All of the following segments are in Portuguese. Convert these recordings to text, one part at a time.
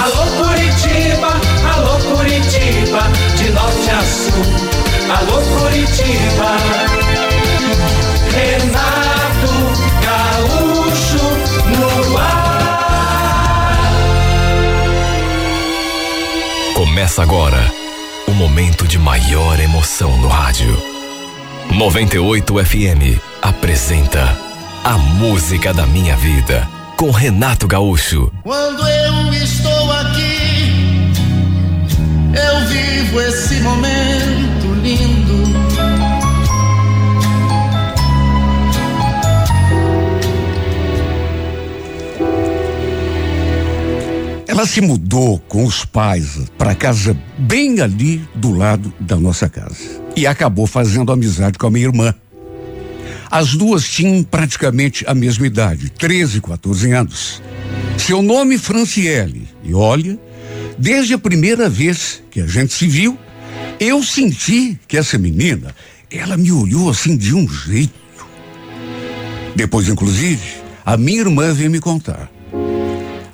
Alô Curitiba, alô Curitiba, de norte a sul. Alô Curitiba. Renato Gaúcho no ar. Começa agora o momento de maior emoção no rádio. 98 FM apresenta A Música da Minha Vida com Renato Gaúcho. Quando eu estou aqui, eu vivo esse momento lindo. Ela se mudou com os pais para casa bem ali do lado da nossa casa e acabou fazendo amizade com a minha irmã. As duas tinham praticamente a mesma idade, 13, 14 anos. Seu nome Franciele. E olha, desde a primeira vez que a gente se viu, eu senti que essa menina, ela me olhou assim de um jeito. Depois, inclusive, a minha irmã veio me contar.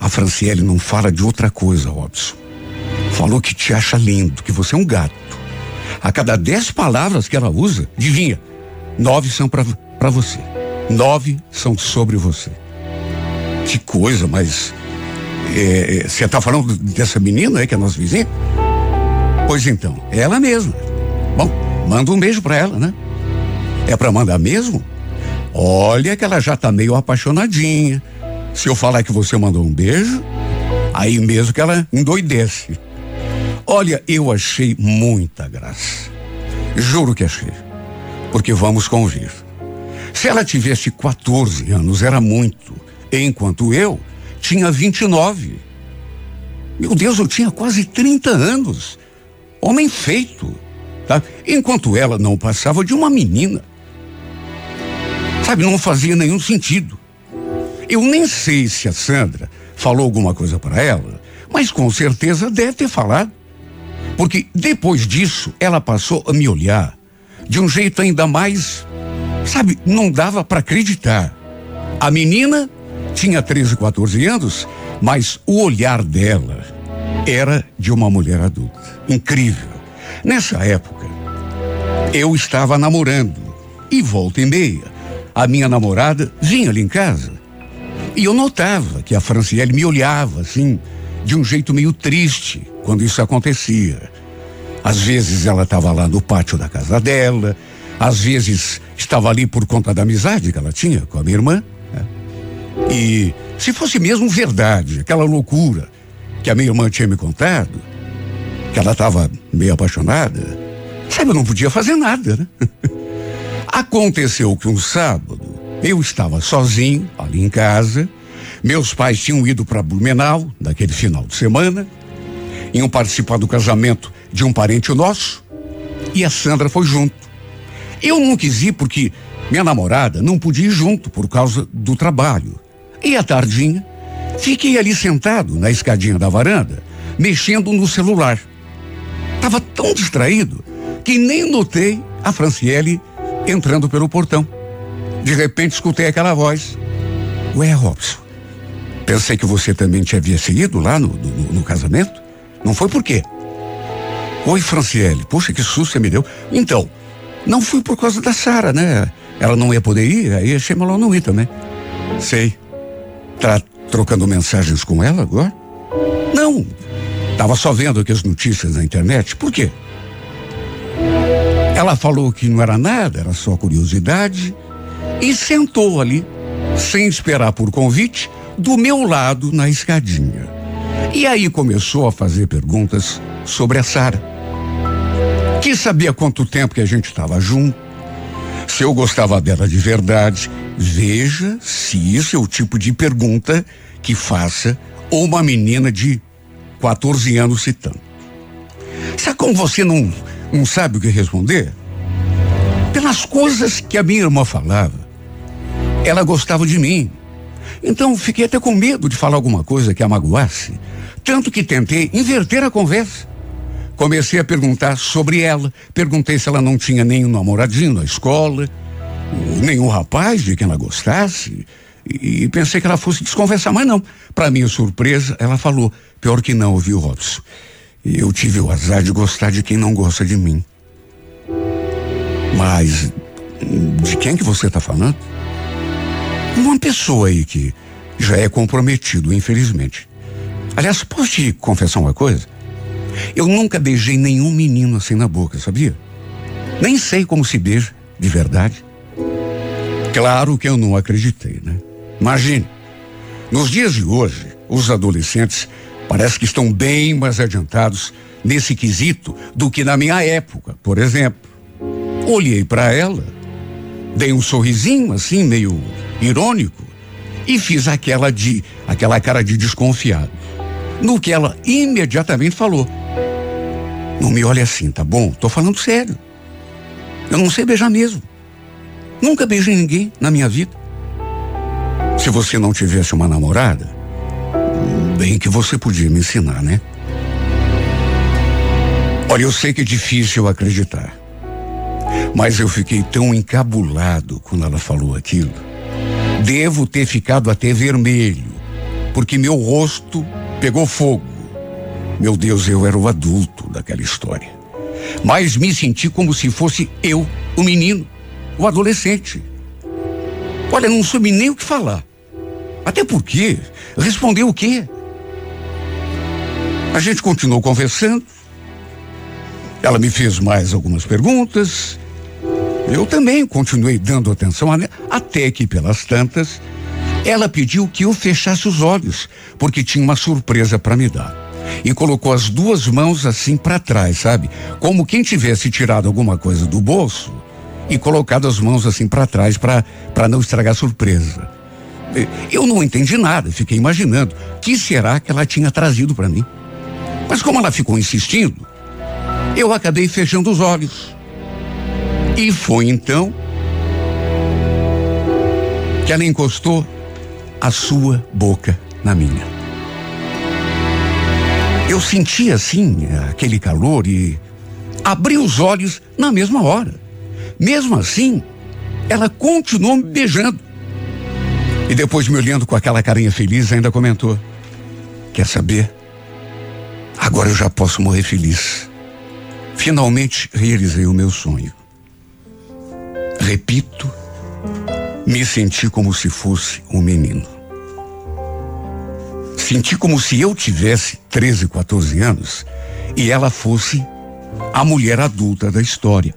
A Franciele não fala de outra coisa, Robson. Falou que te acha lindo, que você é um gato. A cada dez palavras que ela usa, adivinha, nove são para você. Nove são sobre você. Que coisa, mas. é, Você está falando dessa menina aí que é nossa vizinha? Pois então, é ela mesma. Bom, manda um beijo para ela, né? É para mandar mesmo? Olha que ela já tá meio apaixonadinha. Se eu falar que você mandou um beijo, aí mesmo que ela endoidece. Olha, eu achei muita graça. Juro que achei. Porque vamos convir. Se ela tivesse 14 anos, era muito. Enquanto eu tinha 29. Meu Deus, eu tinha quase 30 anos. Homem feito. Tá? Enquanto ela não passava de uma menina. Sabe, não fazia nenhum sentido. Eu nem sei se a Sandra falou alguma coisa para ela, mas com certeza deve ter falado. Porque depois disso, ela passou a me olhar de um jeito ainda mais, sabe, não dava para acreditar. A menina tinha 13, 14 anos, mas o olhar dela era de uma mulher adulta. Incrível. Nessa época, eu estava namorando e volta e meia, a minha namorada vinha ali em casa e eu notava que a Franciele me olhava assim, de um jeito meio triste quando isso acontecia. Às vezes ela estava lá no pátio da casa dela, às vezes estava ali por conta da amizade que ela tinha com a minha irmã. né? E se fosse mesmo verdade, aquela loucura que a minha irmã tinha me contado, que ela estava meio apaixonada, sabe, eu não podia fazer nada, né? Aconteceu que um sábado eu estava sozinho ali em casa. Meus pais tinham ido para Blumenau naquele final de semana, iam participar do casamento de um parente nosso e a Sandra foi junto. Eu não quis ir porque minha namorada não podia ir junto por causa do trabalho. E à tardinha, fiquei ali sentado na escadinha da varanda, mexendo no celular. Tava tão distraído que nem notei a Franciele entrando pelo portão. De repente escutei aquela voz. Ué, Robson, pensei que você também te havia seguido lá no, no, no casamento. Não foi por quê? Oi, Franciele. Poxa, que susto você me deu. Então, não fui por causa da Sara, né? Ela não ia poder ir, aí achei melhor não ir também. Sei. Tá trocando mensagens com ela agora? Não. Tava só vendo aqui as notícias na internet. Por quê? Ela falou que não era nada, era só curiosidade e sentou ali, sem esperar por convite, do meu lado na escadinha. E aí começou a fazer perguntas sobre a Sara. Quis saber quanto tempo que a gente estava junto, se eu gostava dela de verdade. Veja se isso é o tipo de pergunta que faça uma menina de 14 anos citando. Sabe como você não, não sabe o que responder? Pelas coisas que a minha irmã falava. Ela gostava de mim. Então fiquei até com medo de falar alguma coisa que a magoasse. Tanto que tentei inverter a conversa. Comecei a perguntar sobre ela. Perguntei se ela não tinha nenhum namoradinho na escola, nenhum rapaz de quem ela gostasse. e pensei que ela fosse desconversar, mas não. Para minha surpresa, ela falou: pior que não, ouviu, Robson? Eu tive o azar de gostar de quem não gosta de mim. Mas de quem que você está falando? Uma pessoa aí que já é comprometido, infelizmente. Aliás, posso te confessar uma coisa? Eu nunca beijei nenhum menino assim na boca, sabia? Nem sei como se beija, de verdade. Claro que eu não acreditei, né? Imagine, nos dias de hoje, os adolescentes parece que estão bem mais adiantados nesse quesito do que na minha época, por exemplo. Olhei para ela, dei um sorrisinho assim, meio irônico, e fiz aquela de aquela cara de desconfiado. No que ela imediatamente falou: Não me olhe assim, tá bom? Tô falando sério. Eu não sei beijar mesmo. Nunca beijei ninguém na minha vida. Se você não tivesse uma namorada, bem que você podia me ensinar, né? Olha, eu sei que é difícil acreditar. Mas eu fiquei tão encabulado quando ela falou aquilo. Devo ter ficado até vermelho, porque meu rosto pegou fogo. Meu Deus, eu era o adulto daquela história. Mas me senti como se fosse eu, o menino, o adolescente. Olha, não soube nem o que falar. Até porque, respondeu o quê? A gente continuou conversando. Ela me fez mais algumas perguntas. Eu também continuei dando atenção a até que, pelas tantas, ela pediu que eu fechasse os olhos, porque tinha uma surpresa para me dar. E colocou as duas mãos assim para trás, sabe? Como quem tivesse tirado alguma coisa do bolso e colocado as mãos assim para trás para não estragar a surpresa. Eu não entendi nada, fiquei imaginando o que será que ela tinha trazido para mim. Mas como ela ficou insistindo, eu acabei fechando os olhos. E foi então que ela encostou a sua boca na minha. Eu senti assim aquele calor e abri os olhos na mesma hora. Mesmo assim, ela continuou me beijando. E depois me olhando com aquela carinha feliz, ainda comentou: Quer saber? Agora eu já posso morrer feliz. Finalmente realizei o meu sonho. Repito, me senti como se fosse um menino. Senti como se eu tivesse 13, 14 anos e ela fosse a mulher adulta da história.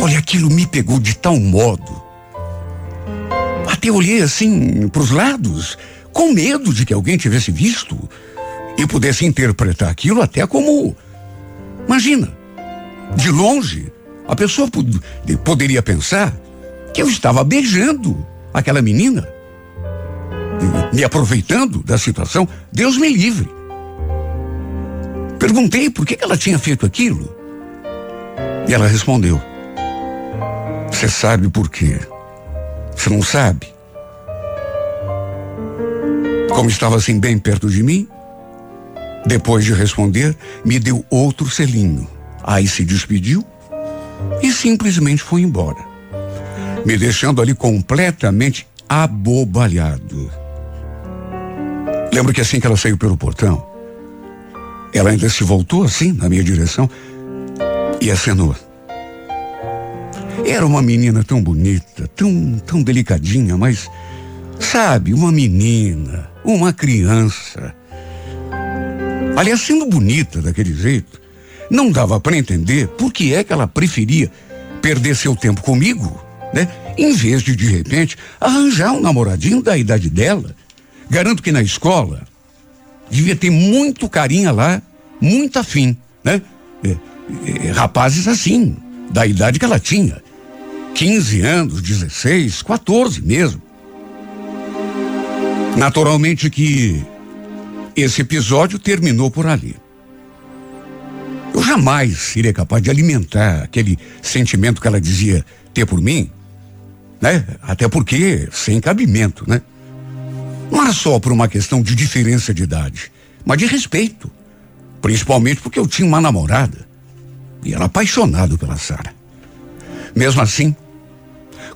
Olha, aquilo me pegou de tal modo. Até olhei assim para os lados, com medo de que alguém tivesse visto e pudesse interpretar aquilo até como. Imagina, de longe, a pessoa pod poderia pensar que eu estava beijando aquela menina, me aproveitando da situação. Deus me livre. Perguntei por que ela tinha feito aquilo. E ela respondeu: Você sabe por quê? Você não sabe? Como estava assim bem perto de mim, depois de responder, me deu outro selinho. Aí se despediu e simplesmente foi embora, me deixando ali completamente abobalhado. Lembro que assim que ela saiu pelo portão, ela ainda se voltou assim na minha direção e acenou. Era uma menina tão bonita, tão, tão delicadinha, mas, sabe, uma menina, uma criança. Aliás, sendo bonita daquele jeito, não dava para entender por que é que ela preferia perder seu tempo comigo, né? Em vez de, de repente, arranjar um namoradinho da idade dela. Garanto que na escola devia ter muito carinha lá, muito afim, né? É, é, rapazes assim, da idade que ela tinha. 15 anos, 16, 14 mesmo. Naturalmente que esse episódio terminou por ali. Eu jamais seria capaz de alimentar aquele sentimento que ela dizia ter por mim, né? Até porque sem cabimento, né? Não era só por uma questão de diferença de idade, mas de respeito. Principalmente porque eu tinha uma namorada e era apaixonado pela Sara. Mesmo assim,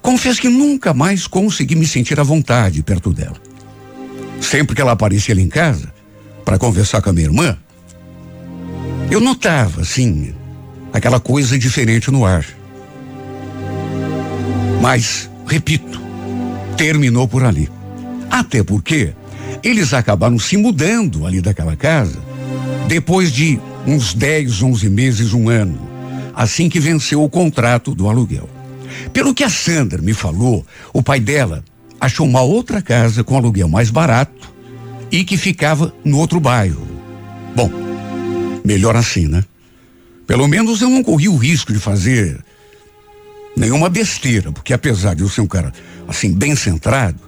Confesso que nunca mais consegui me sentir à vontade perto dela. Sempre que ela aparecia ali em casa para conversar com a minha irmã, eu notava, assim, aquela coisa diferente no ar. Mas, repito, terminou por ali. Até porque eles acabaram se mudando ali daquela casa depois de uns 10, 11 meses, um ano, assim que venceu o contrato do aluguel. Pelo que a Sandra me falou, o pai dela achou uma outra casa com aluguel mais barato e que ficava no outro bairro. Bom, melhor assim, né? Pelo menos eu não corri o risco de fazer nenhuma besteira, porque apesar de eu ser um cara assim bem centrado,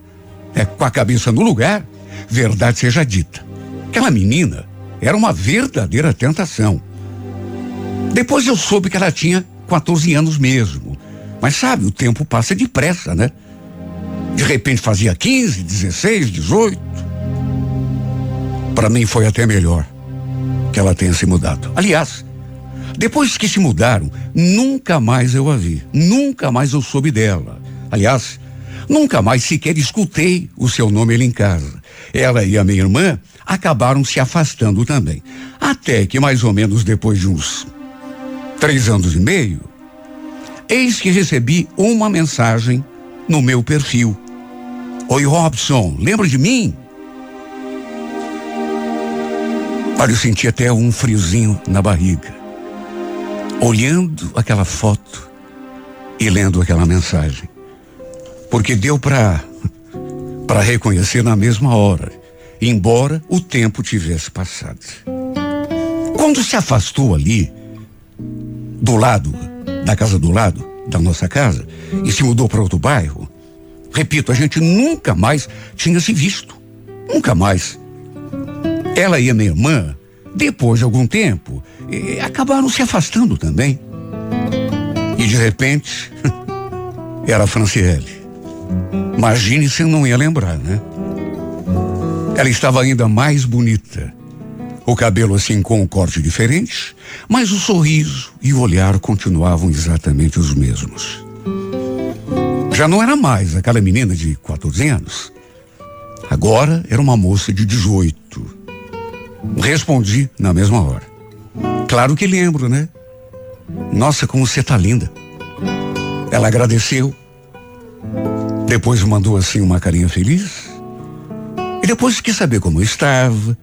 é com a cabeça no lugar, verdade seja dita. Aquela menina era uma verdadeira tentação. Depois eu soube que ela tinha 14 anos mesmo. Mas sabe, o tempo passa depressa, né? De repente fazia 15, 16, 18. Para mim foi até melhor que ela tenha se mudado. Aliás, depois que se mudaram, nunca mais eu a vi. Nunca mais eu soube dela. Aliás, nunca mais sequer escutei o seu nome ali em casa. Ela e a minha irmã acabaram se afastando também. Até que mais ou menos depois de uns três anos e meio, eis que recebi uma mensagem no meu perfil. Oi, Robson, lembra de mim? Olha, eu senti até um friozinho na barriga. Olhando aquela foto e lendo aquela mensagem. Porque deu para para reconhecer na mesma hora, embora o tempo tivesse passado. Quando se afastou ali, do lado, da casa do lado, da nossa casa, e se mudou para outro bairro, repito, a gente nunca mais tinha se visto. Nunca mais. Ela e a minha irmã, depois de algum tempo, acabaram se afastando também. E de repente, era a Franciele. Imagine se não ia lembrar, né? Ela estava ainda mais bonita. O cabelo assim com um corte diferente, mas o sorriso e o olhar continuavam exatamente os mesmos. Já não era mais aquela menina de 14 anos. Agora era uma moça de 18. Respondi na mesma hora. Claro que lembro, né? Nossa, como você tá linda. Ela agradeceu depois mandou assim uma carinha feliz. E depois quis saber como eu estava,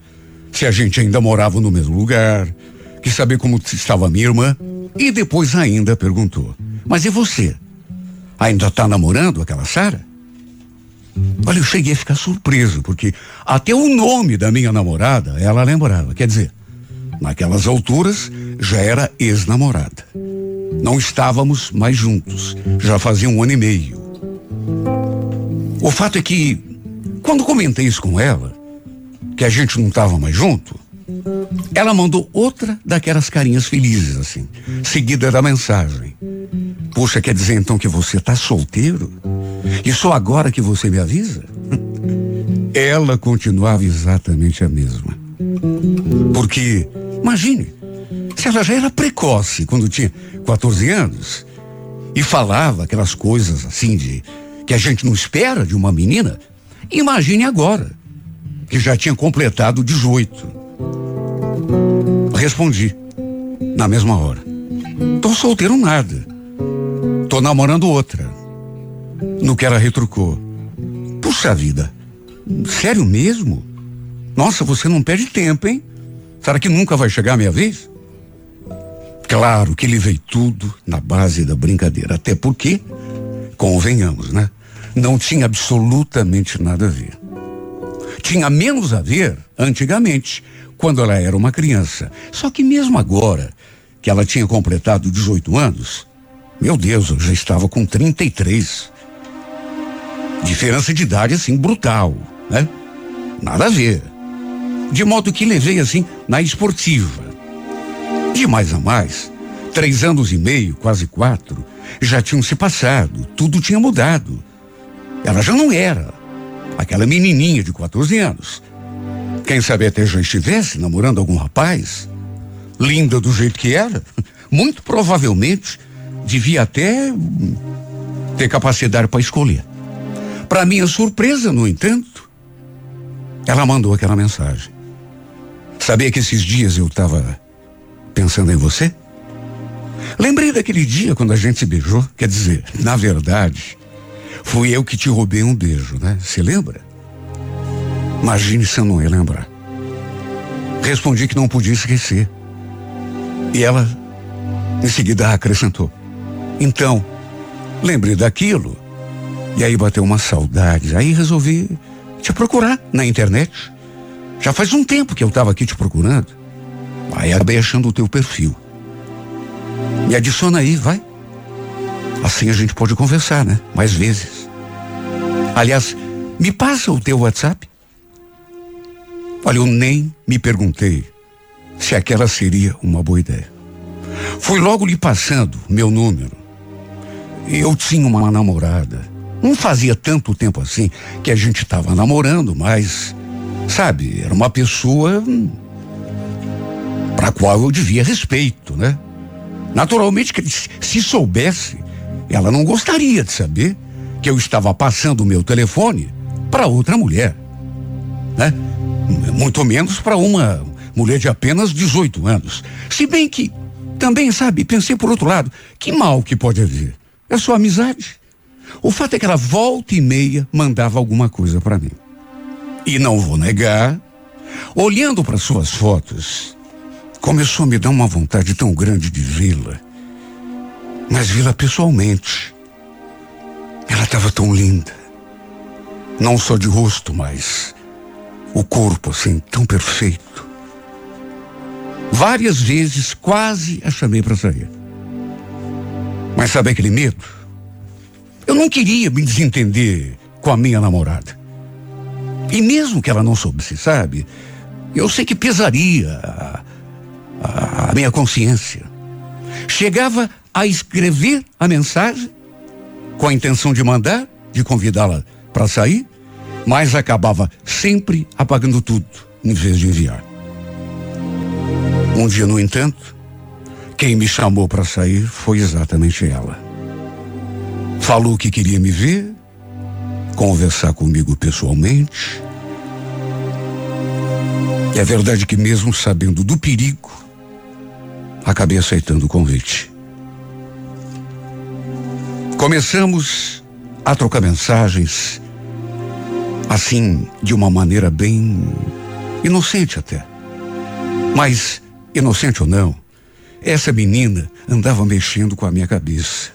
se a gente ainda morava no mesmo lugar, quis saber como estava a minha irmã. E depois ainda perguntou: Mas e você? Ainda está namorando aquela Sara? Olha, eu cheguei a ficar surpreso, porque até o nome da minha namorada ela lembrava. Quer dizer, naquelas alturas já era ex-namorada. Não estávamos mais juntos, já fazia um ano e meio. O fato é que, quando comentei isso com ela, que a gente não estava mais junto, ela mandou outra daquelas carinhas felizes, assim, seguida da mensagem. Poxa, quer dizer então que você está solteiro? E só agora que você me avisa? Ela continuava exatamente a mesma. Porque, imagine, se ela já era precoce quando tinha 14 anos e falava aquelas coisas assim de que a gente não espera de uma menina, imagine agora, que já tinha completado 18. Respondi, na mesma hora. Tô solteiro nada. Tô namorando outra. No que ela retrucou. Puxa vida, sério mesmo? Nossa, você não perde tempo, hein? Será que nunca vai chegar a minha vez? Claro que ele veio tudo na base da brincadeira, até porque, convenhamos, né? não tinha absolutamente nada a ver. Tinha menos a ver antigamente, quando ela era uma criança. Só que mesmo agora, que ela tinha completado 18 anos, meu Deus, eu já estava com 33. Diferença de idade assim brutal, né? Nada a ver. De modo que levei assim na esportiva. De mais a mais, três anos e meio, quase quatro, já tinham se passado, tudo tinha mudado. Ela já não era aquela menininha de 14 anos. Quem sabe até já estivesse namorando algum rapaz, linda do jeito que era, muito provavelmente devia até ter capacidade para escolher. Para minha surpresa, no entanto, ela mandou aquela mensagem. Sabia que esses dias eu estava pensando em você? Lembrei daquele dia quando a gente se beijou. Quer dizer, na verdade, fui eu que te roubei um beijo, né? Você lembra? Imagine se eu não ia lembrar. Respondi que não podia esquecer. E ela, em seguida, acrescentou: Então, lembrei daquilo. E aí bateu uma saudade. Aí resolvi te procurar na internet. Já faz um tempo que eu estava aqui te procurando. Aí acabei achando o teu perfil. Me adiciona aí, vai. Assim a gente pode conversar, né? Mais vezes. Aliás, me passa o teu WhatsApp. Olha, eu nem me perguntei se aquela seria uma boa ideia. Fui logo lhe passando meu número. Eu tinha uma namorada. Não fazia tanto tempo assim que a gente estava namorando, mas, sabe, era uma pessoa para a qual eu devia respeito, né? Naturalmente que se soubesse, ela não gostaria de saber que eu estava passando o meu telefone para outra mulher, né? Muito menos para uma mulher de apenas 18 anos. Se bem que também, sabe, pensei por outro lado, que mal que pode haver? É só amizade. O fato é que ela volta e meia mandava alguma coisa para mim. E não vou negar, olhando para suas fotos, Começou a me dar uma vontade tão grande de vê-la. Mas vê-la pessoalmente. Ela estava tão linda. Não só de rosto, mas o corpo assim, tão perfeito. Várias vezes quase a chamei para sair. Mas sabe aquele medo? Eu não queria me desentender com a minha namorada. E mesmo que ela não soubesse, sabe? Eu sei que pesaria a, minha consciência. Chegava a escrever a mensagem com a intenção de mandar, de convidá-la para sair, mas acabava sempre apagando tudo em vez de enviar. Um dia, no entanto, quem me chamou para sair foi exatamente ela. Falou que queria me ver, conversar comigo pessoalmente. É verdade que, mesmo sabendo do perigo, acabei aceitando o convite. Começamos a trocar mensagens, assim, de uma maneira bem inocente até. Mas, inocente ou não, essa menina andava mexendo com a minha cabeça.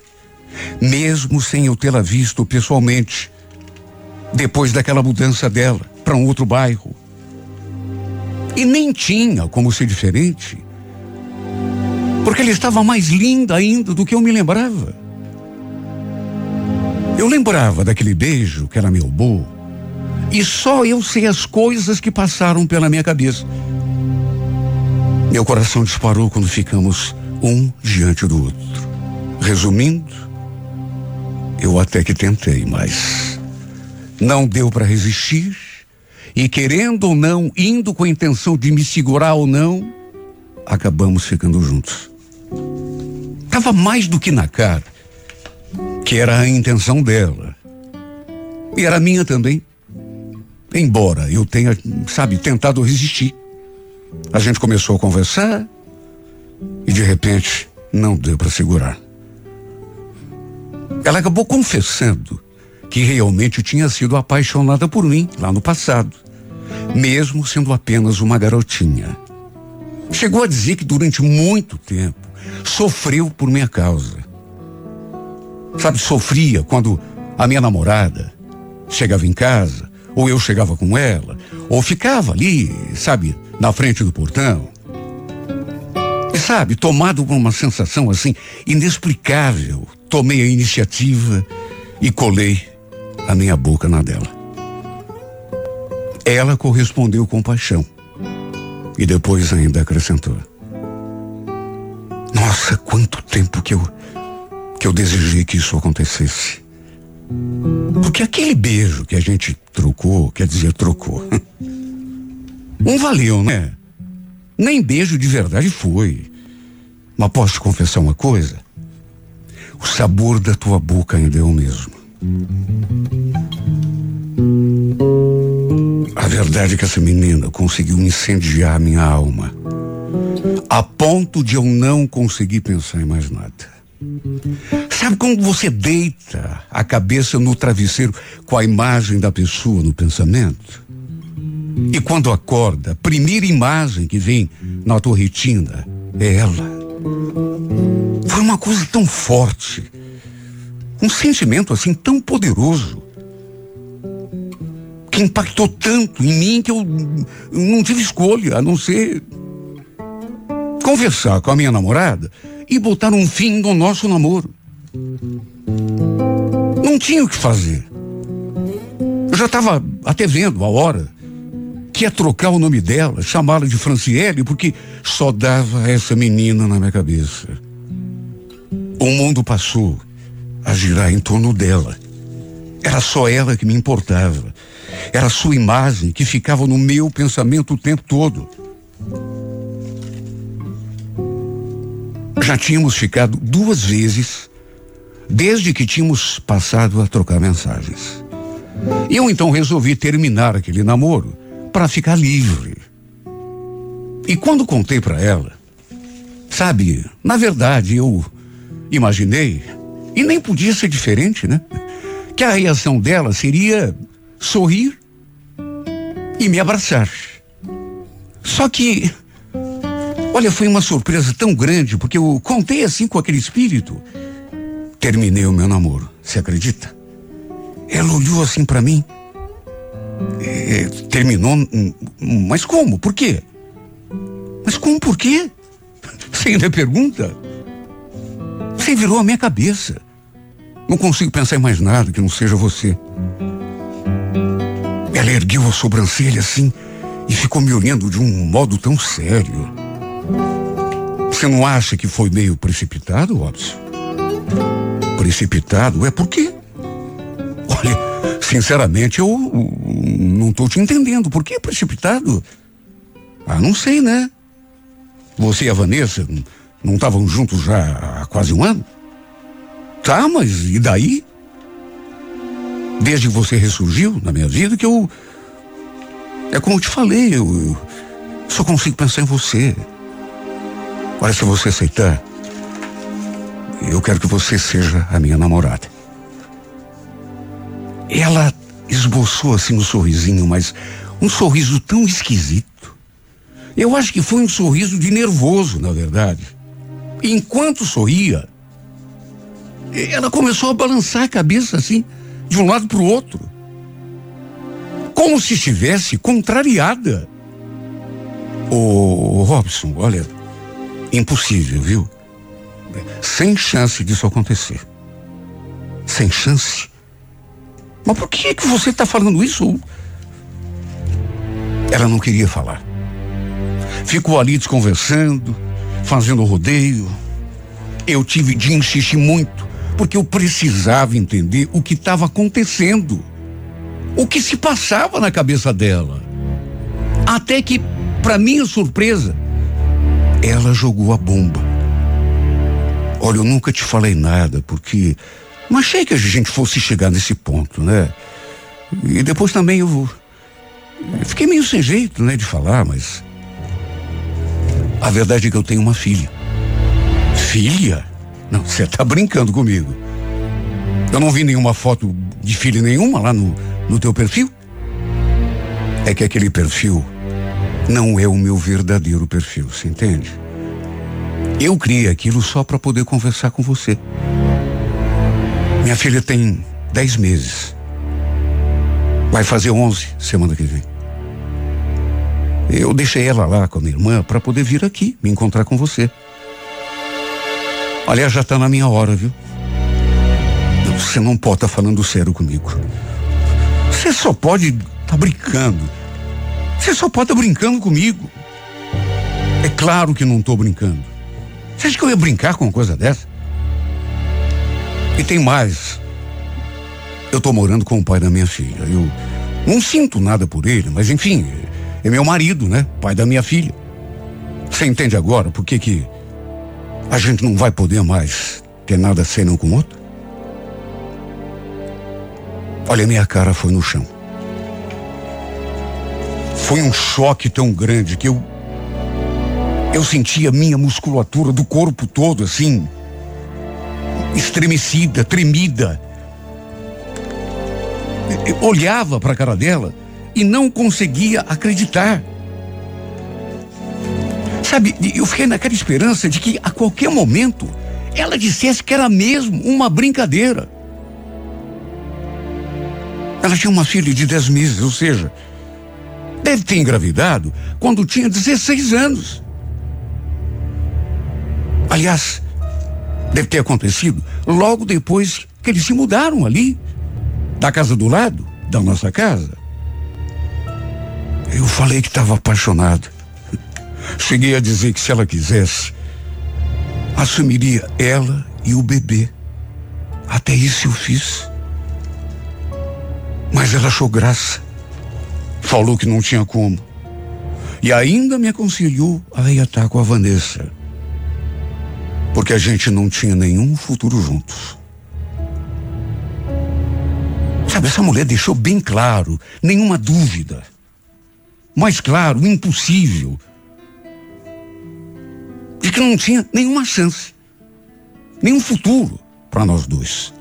Mesmo sem eu tê-la visto pessoalmente, depois daquela mudança dela para um outro bairro. E nem tinha como ser diferente porque ela estava mais linda ainda do que eu me lembrava. Eu lembrava daquele beijo que ela me roubou, e só eu sei as coisas que passaram pela minha cabeça. Meu coração disparou quando ficamos um diante do outro. Resumindo, eu até que tentei, mas não deu para resistir. E querendo ou não, indo com a intenção de me segurar ou não, acabamos ficando juntos. Estava mais do que na cara que era a intenção dela. E era minha também. Embora eu tenha, sabe, tentado resistir. A gente começou a conversar e de repente não deu para segurar. Ela acabou confessando que realmente tinha sido apaixonada por mim lá no passado, mesmo sendo apenas uma garotinha. Chegou a dizer que durante muito tempo sofreu por minha causa. Sabe, sofria quando a minha namorada chegava em casa, ou eu chegava com ela, ou ficava ali, sabe, na frente do portão. E sabe, tomado por uma sensação assim inexplicável, tomei a iniciativa e colei a minha boca na dela. Ela correspondeu com paixão e depois ainda acrescentou: nossa, quanto tempo que eu que eu desejei que isso acontecesse. Porque aquele beijo que a gente trocou, quer dizer, trocou. Não valeu, né? Nem beijo de verdade foi. Mas posso te confessar uma coisa? O sabor da tua boca ainda é o mesmo. A verdade é que essa menina conseguiu incendiar minha alma. A ponto de eu não conseguir pensar em mais nada. Sabe quando você deita a cabeça no travesseiro com a imagem da pessoa no pensamento? E quando acorda, a primeira imagem que vem na tua retina é ela. Foi uma coisa tão forte, um sentimento assim tão poderoso, impactou tanto em mim que eu não tive escolha a não ser conversar com a minha namorada e botar um fim no nosso namoro. Não tinha o que fazer. Eu já estava até vendo a hora que ia trocar o nome dela, chamá-la de Franciele, porque só dava essa menina na minha cabeça. O mundo passou a girar em torno dela. Era só ela que me importava. Era a sua imagem que ficava no meu pensamento o tempo todo. Já tínhamos ficado duas vezes desde que tínhamos passado a trocar mensagens. Eu então resolvi terminar aquele namoro para ficar livre. E quando contei para ela, sabe, na verdade eu imaginei, e nem podia ser diferente, né? Que a reação dela seria sorrir e me abraçar. Só que, olha, foi uma surpresa tão grande, porque eu contei assim com aquele espírito. Terminei o meu namoro, você acredita? Ela olhou assim para mim. É, terminou, mas como? Por quê? Mas como, por quê? Você ainda pergunta? Você virou a minha cabeça. Não consigo pensar em mais nada que não seja você. Ela ergueu a sobrancelha assim e ficou me olhando de um modo tão sério. Você não acha que foi meio precipitado, Robson? Precipitado? É por quê? Olha, sinceramente, eu não estou te entendendo. Por que precipitado? Ah, não sei, né? Você e a Vanessa não estavam juntos já há quase um ano? Tá, mas e daí? Desde que você ressurgiu na minha vida que eu. É como eu te falei, eu, eu só consigo pensar em você. Olha, se você aceitar, eu quero que você seja a minha namorada. Ela esboçou assim um sorrisinho, mas um sorriso tão esquisito. Eu acho que foi um sorriso de nervoso, na verdade. Enquanto sorria, ela começou a balançar a cabeça assim, de um lado para o outro. Como se estivesse contrariada. Ô, Robson, olha, impossível, viu? Sem chance disso acontecer. Sem chance. Mas por que que você está falando isso? Ela não queria falar. Ficou ali desconversando, fazendo rodeio. Eu tive de insistir muito, porque eu precisava entender o que estava acontecendo. O que se passava na cabeça dela. Até que, para minha surpresa, ela jogou a bomba. Olha, eu nunca te falei nada, porque não achei que a gente fosse chegar nesse ponto, né? E depois também eu, eu fiquei meio sem jeito, né, de falar, mas a verdade é que eu tenho uma filha. Filha? Não, você tá brincando comigo. Eu não vi nenhuma foto de filha nenhuma lá no, no teu perfil. É que aquele perfil não é o meu verdadeiro perfil, você entende? Eu criei aquilo só para poder conversar com você. Minha filha tem 10 meses. Vai fazer 11 semana que vem. Eu deixei ela lá com a minha irmã para poder vir aqui me encontrar com você. Aliás, já está na minha hora, viu? Você não pode estar tá falando sério comigo. Você só pode estar tá brincando. Você só pode estar tá brincando comigo. É claro que não estou brincando. Você acha que eu ia brincar com uma coisa dessa? E tem mais. Eu estou morando com o pai da minha filha. Eu não sinto nada por ele, mas enfim, é meu marido, né? Pai da minha filha. Você entende agora por que que a gente não vai poder mais ter nada cena um com o outro? Olha, minha cara foi no chão. Foi um choque tão grande que eu. Eu sentia minha musculatura do corpo todo assim. Estremecida, tremida. Eu olhava para a cara dela e não conseguia acreditar. Sabe, eu fiquei naquela esperança de que a qualquer momento ela dissesse que era mesmo uma brincadeira. Ela tinha uma filha de 10 meses, ou seja, deve ter engravidado quando tinha 16 anos. Aliás, deve ter acontecido logo depois que eles se mudaram ali, da casa do lado, da nossa casa. Eu falei que estava apaixonado. Cheguei a dizer que se ela quisesse, assumiria ela e o bebê. Até isso eu fiz. Mas ela achou graça. Falou que não tinha como. E ainda me aconselhou a ir estar com a Vanessa. Porque a gente não tinha nenhum futuro juntos. Sabe, essa mulher deixou bem claro, nenhuma dúvida. Mais claro, impossível. De que não tinha nenhuma chance, nenhum futuro para nós dois.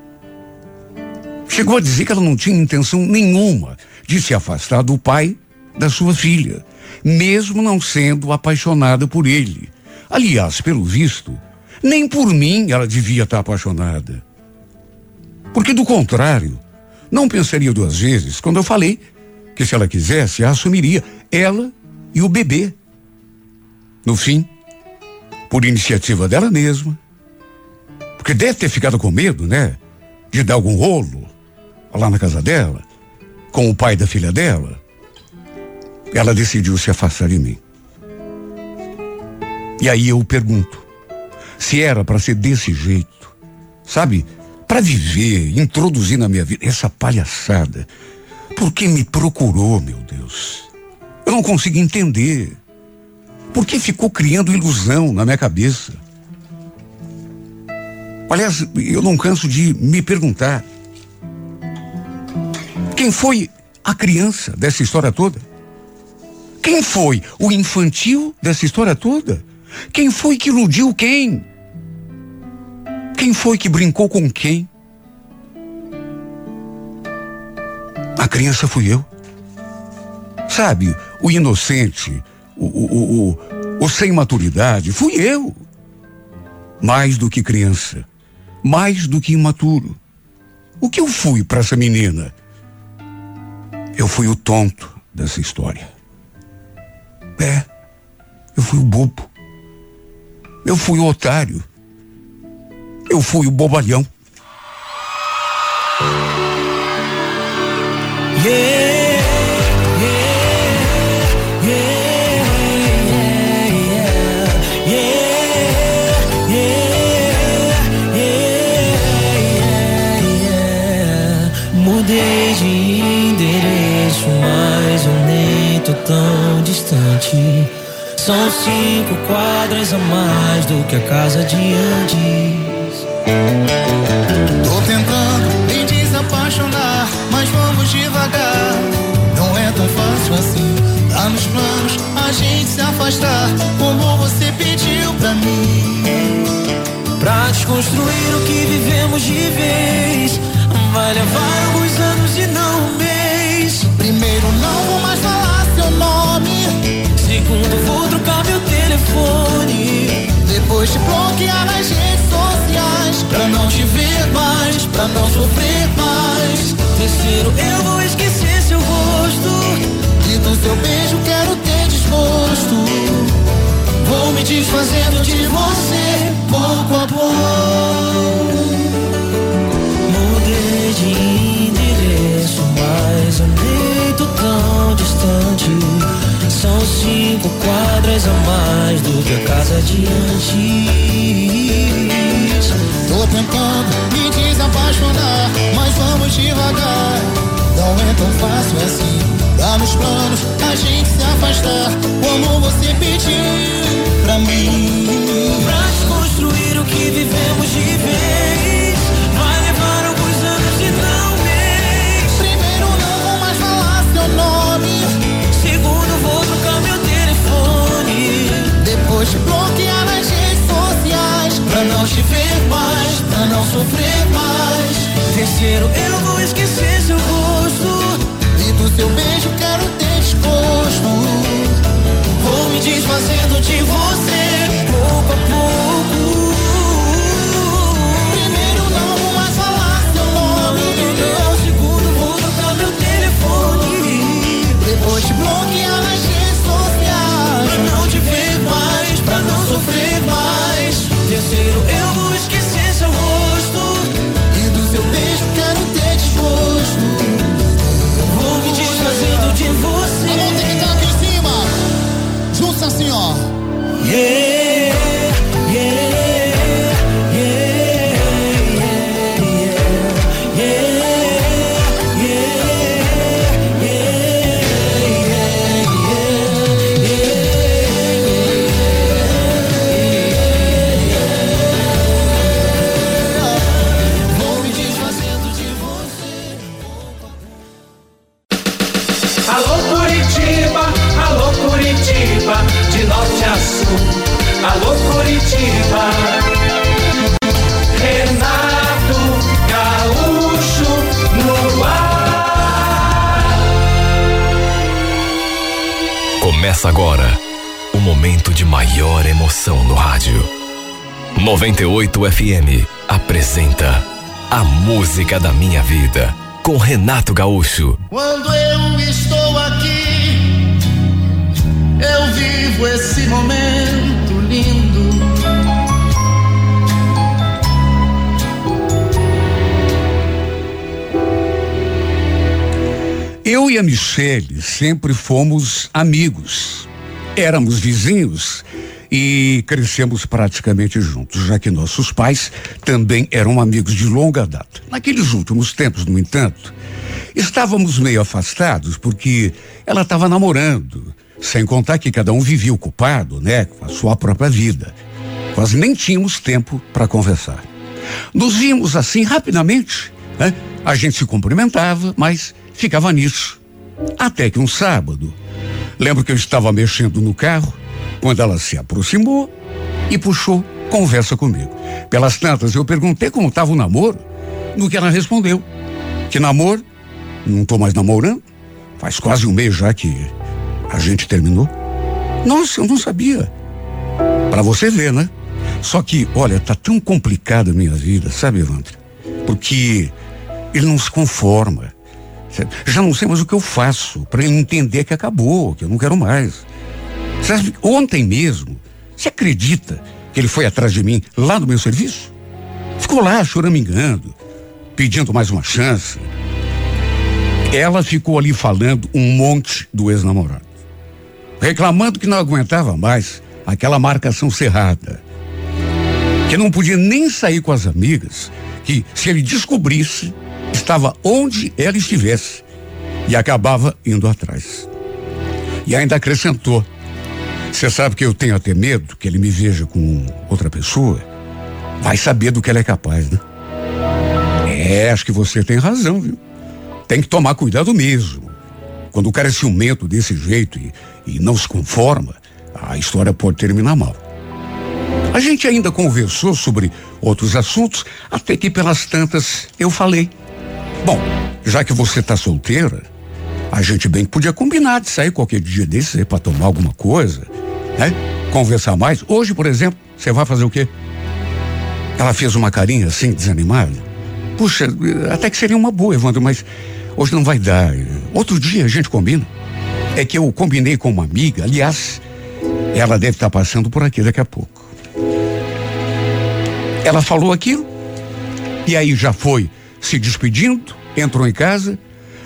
Chegou a dizer que ela não tinha intenção nenhuma de se afastar do pai da sua filha, mesmo não sendo apaixonada por ele. Aliás, pelo visto, nem por mim ela devia estar apaixonada. Porque, do contrário, não pensaria duas vezes quando eu falei que se ela quisesse, a assumiria, ela e o bebê. No fim, por iniciativa dela mesma, porque deve ter ficado com medo, né? De dar algum rolo lá na casa dela, com o pai da filha dela. Ela decidiu se afastar de mim. E aí eu pergunto: se era para ser desse jeito, sabe? Para viver, introduzir na minha vida essa palhaçada. Por que me procurou, meu Deus? Eu não consigo entender. Por que ficou criando ilusão na minha cabeça? Aliás, eu não canso de me perguntar: quem foi a criança dessa história toda? Quem foi o infantil dessa história toda? Quem foi que iludiu quem? Quem foi que brincou com quem? A criança fui eu. Sabe, o inocente, o, o, o, o sem maturidade, fui eu. Mais do que criança, mais do que imaturo. O que eu fui para essa menina? Eu fui o tonto dessa história. É, eu fui o bobo. Eu fui o otário. Eu fui o bobalhão. Yeah, São cinco quadras a mais do que a casa de antes. Depois te bloquear nas redes sociais. Pra não te ver mais, pra não sofrer mais. Terceiro, eu vou esquecer seu rosto. E do seu beijo quero ter desgosto. Vou me desfazendo de você, pouco a pouco. Mudei de endereço, mas nem tô tão distante. São cinco quadras a mais do que a casa de antes. Tô tentando me desapaixonar, mas vamos devagar. Não é tão fácil assim. Tá nos planos a gente se afastar, como você pediu pra mim. Pra desconstruir o que vivemos de vez. viver mais, pra não sofrer mais. Terceiro, eu vou esquecer seu rosto. E do seu beijo quero ter desgosto. Vou me desfazendo de você. 98 FM apresenta A Música da Minha Vida com Renato Gaúcho. Quando eu estou aqui, eu vivo esse momento lindo. Eu e a Michele sempre fomos amigos. Éramos vizinhos e crescemos praticamente juntos, já que nossos pais também eram amigos de longa data. Naqueles últimos tempos, no entanto, estávamos meio afastados porque ela estava namorando, sem contar que cada um vivia ocupado, né, com a sua própria vida. Quase nem tínhamos tempo para conversar. Nos vimos assim rapidamente, né? A gente se cumprimentava, mas ficava nisso. Até que um sábado, lembro que eu estava mexendo no carro, quando ela se aproximou e puxou conversa comigo. Pelas tantas, eu perguntei como estava o namoro, no que ela respondeu. Que namoro? Não estou mais namorando. Faz quase um mês já que a gente terminou. Nossa, eu não sabia. Para você ver, né? Só que, olha, tá tão complicada a minha vida, sabe, Evandro? Porque ele não se conforma. Já não sei mais o que eu faço para ele entender que acabou, que eu não quero mais. Sabe, ontem mesmo, você acredita que ele foi atrás de mim lá no meu serviço? Ficou lá choramingando, pedindo mais uma chance. Ela ficou ali falando um monte do ex-namorado, reclamando que não aguentava mais aquela marcação cerrada, que não podia nem sair com as amigas, que se ele descobrisse, estava onde ela estivesse e acabava indo atrás. E ainda acrescentou: Você sabe que eu tenho até medo que ele me veja com outra pessoa? Vai saber do que ela é capaz, né? É, acho que você tem razão, viu? Tem que tomar cuidado mesmo. Quando o cara é ciumento desse jeito e, e não se conforma, a história pode terminar mal. A gente ainda conversou sobre outros assuntos, até que pelas tantas eu falei. Bom, já que você tá solteira, a gente bem podia combinar de sair qualquer dia desse pra tomar alguma coisa, né? Conversar mais. Hoje, por exemplo, você vai fazer o quê? Ela fez uma carinha assim, desanimada. Puxa, até que seria uma boa, Evandro, mas hoje não vai dar. Outro dia a gente combina. É que eu combinei com uma amiga, aliás, ela deve estar passando por aqui daqui a pouco. Ela falou aquilo, e aí já foi se despedindo, entrou em casa,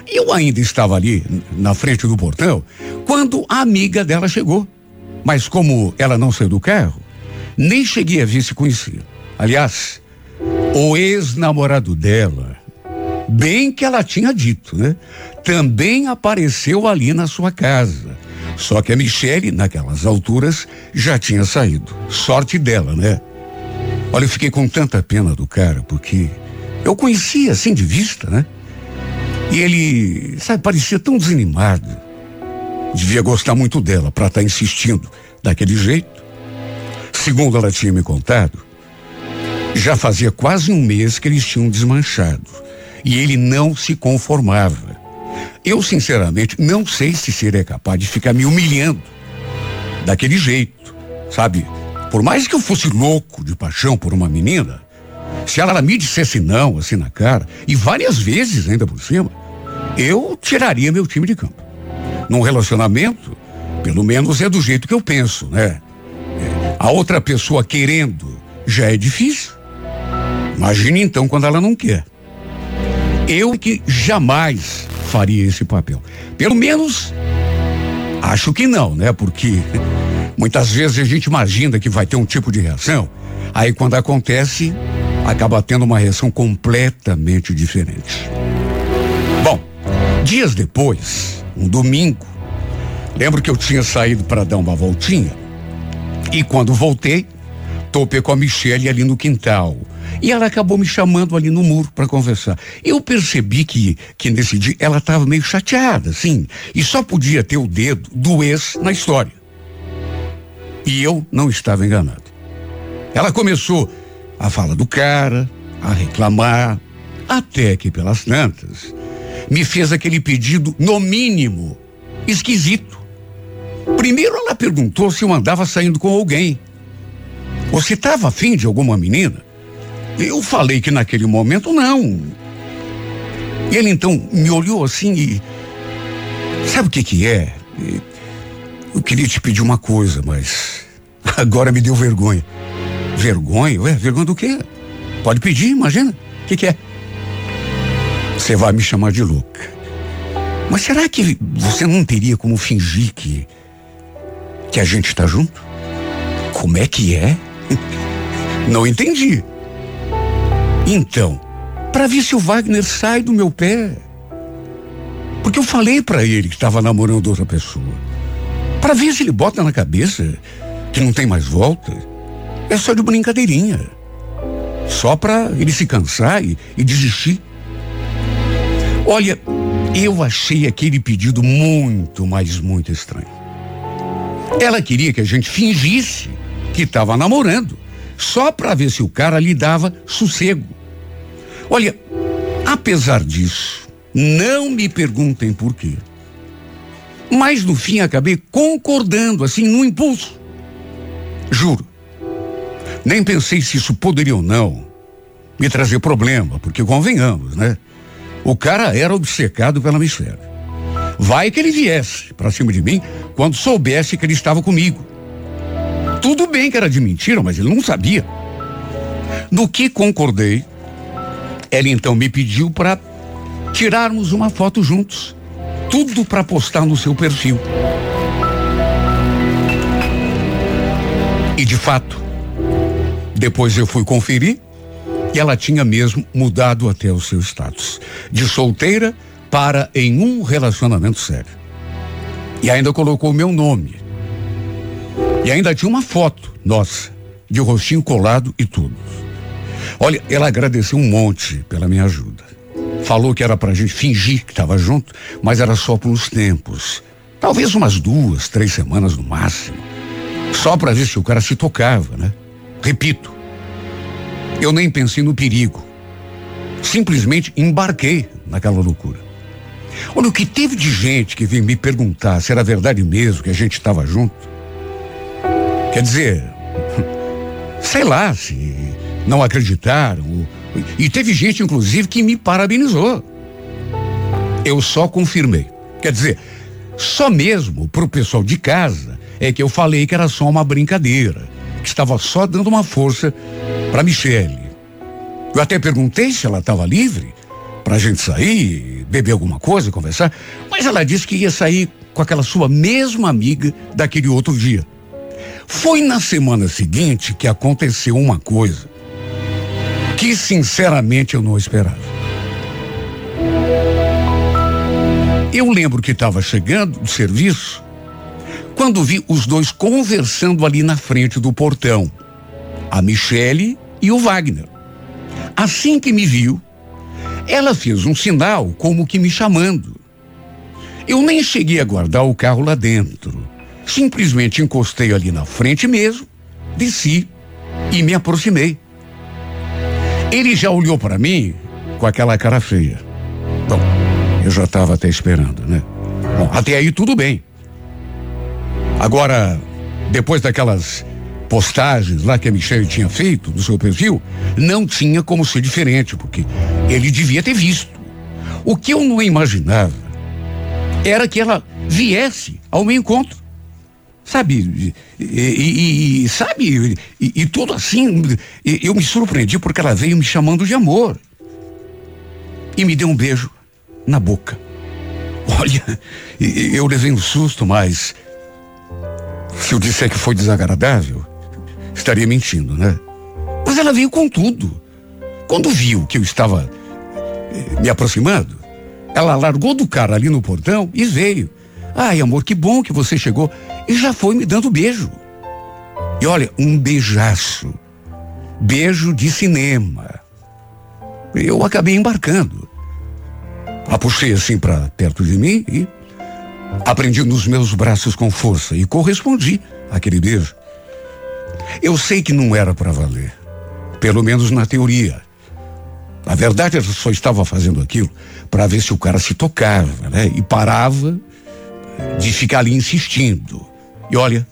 eu ainda estava ali na frente do portão quando a amiga dela chegou. Mas como ela não saiu do carro, nem cheguei a ver se conhecia. Aliás, o ex-namorado dela, bem que ela tinha dito, né? Também apareceu ali na sua casa. Só que a Michele, naquelas alturas, já tinha saído. Sorte dela, né? Olha, eu fiquei com tanta pena do cara, porque eu conhecia assim de vista, né? E ele, sabe, parecia tão desanimado. Devia gostar muito dela para estar insistindo daquele jeito. Segundo ela tinha me contado, já fazia quase um mês que eles tinham desmanchado. E ele não se conformava. Eu, sinceramente, não sei se seria capaz de ficar me humilhando daquele jeito, sabe? Por mais que eu fosse louco de paixão por uma menina, se ela me dissesse não, assim na cara, e várias vezes ainda por cima, eu tiraria meu time de campo. Num relacionamento, pelo menos é do jeito que eu penso, né? A outra pessoa querendo já é difícil. Imagine então quando ela não quer. Eu que jamais faria esse papel. Pelo menos acho que não, né? Porque muitas vezes a gente imagina que vai ter um tipo de reação, aí quando acontece, acaba tendo uma reação completamente diferente. Dias depois, um domingo, lembro que eu tinha saído para dar uma voltinha e quando voltei, topei com a Michelle ali no quintal. E ela acabou me chamando ali no muro para conversar. Eu percebi que, que nesse dia ela estava meio chateada, assim, e só podia ter o dedo do ex na história. E eu não estava enganado. Ela começou a falar do cara, a reclamar, até que pelas tantas me fez aquele pedido, no mínimo, esquisito. Primeiro ela perguntou se eu andava saindo com alguém. Ou se estava afim de alguma menina. Eu falei que naquele momento não. Ele então me olhou assim e. Sabe o que que é? Eu queria te pedir uma coisa, mas agora me deu vergonha. Vergonha? Ué, vergonha do quê? Pode pedir, imagina. O que, que é? Você vai me chamar de louca. Mas será que você não teria como fingir que. que a gente está junto? Como é que é? não entendi. Então, para ver se o Wagner sai do meu pé. Porque eu falei para ele que estava namorando outra pessoa. Para ver se ele bota na cabeça que não tem mais volta. É só de brincadeirinha. Só para ele se cansar e, e desistir. Olha, eu achei aquele pedido muito, mas muito estranho. Ela queria que a gente fingisse que estava namorando, só para ver se o cara lhe dava sossego. Olha, apesar disso, não me perguntem por quê. Mas no fim acabei concordando, assim, no impulso. Juro. Nem pensei se isso poderia ou não me trazer problema, porque convenhamos, né? O cara era obcecado pela Michelle. Vai que ele viesse para cima de mim quando soubesse que ele estava comigo. Tudo bem que era de mentira, mas ele não sabia. No que concordei, ela então me pediu para tirarmos uma foto juntos. Tudo para postar no seu perfil. E de fato, depois eu fui conferir e ela tinha mesmo mudado até o seu status. De solteira para em um relacionamento sério. E ainda colocou meu nome. E ainda tinha uma foto, nossa, de rostinho colado e tudo. Olha, ela agradeceu um monte pela minha ajuda. Falou que era pra gente fingir que estava junto, mas era só por uns tempos. Talvez umas duas, três semanas no máximo. Só para ver se o cara se tocava, né? Repito, eu nem pensei no perigo. Simplesmente embarquei naquela loucura. Olha, o que teve de gente que veio me perguntar se era verdade mesmo que a gente estava junto. Quer dizer, sei lá se não acreditaram. E teve gente, inclusive, que me parabenizou. Eu só confirmei. Quer dizer, só mesmo pro pessoal de casa é que eu falei que era só uma brincadeira, que estava só dando uma força para Michele. Eu até perguntei se ela estava livre para a gente sair, beber alguma coisa, conversar, mas ela disse que ia sair com aquela sua mesma amiga daquele outro dia. Foi na semana seguinte que aconteceu uma coisa que sinceramente eu não esperava. Eu lembro que estava chegando do serviço quando vi os dois conversando ali na frente do portão, a Michele e o Wagner. Assim que me viu, ela fez um sinal como que me chamando. Eu nem cheguei a guardar o carro lá dentro. Simplesmente encostei ali na frente mesmo, desci e me aproximei. Ele já olhou para mim com aquela cara feia. Bom, eu já estava até esperando, né? Bom, até aí tudo bem. Agora, depois daquelas postagens lá que a Michelle tinha feito no seu perfil, não tinha como ser diferente, porque ele devia ter visto. O que eu não imaginava era que ela viesse ao meu encontro. Sabe, e, e, e sabe, e, e, tudo assim, eu me surpreendi porque ela veio me chamando de amor. E me deu um beijo na boca. Olha, eu levei um susto, mas se eu disser que foi desagradável, estaria mentindo, né? Mas ela veio com tudo. Quando viu que eu estava eh, me aproximando, ela largou do cara ali no portão e veio. Ai, amor, que bom que você chegou. E já foi me dando beijo. E olha, um beijaço. Beijo de cinema. Eu acabei embarcando. A puxei assim para perto de mim e aprendi nos meus braços com força e correspondi àquele beijo. Eu sei que não era para valer, pelo menos na teoria. Na verdade, eu só estava fazendo aquilo para ver se o cara se tocava, né? E parava de ficar ali insistindo. E olha,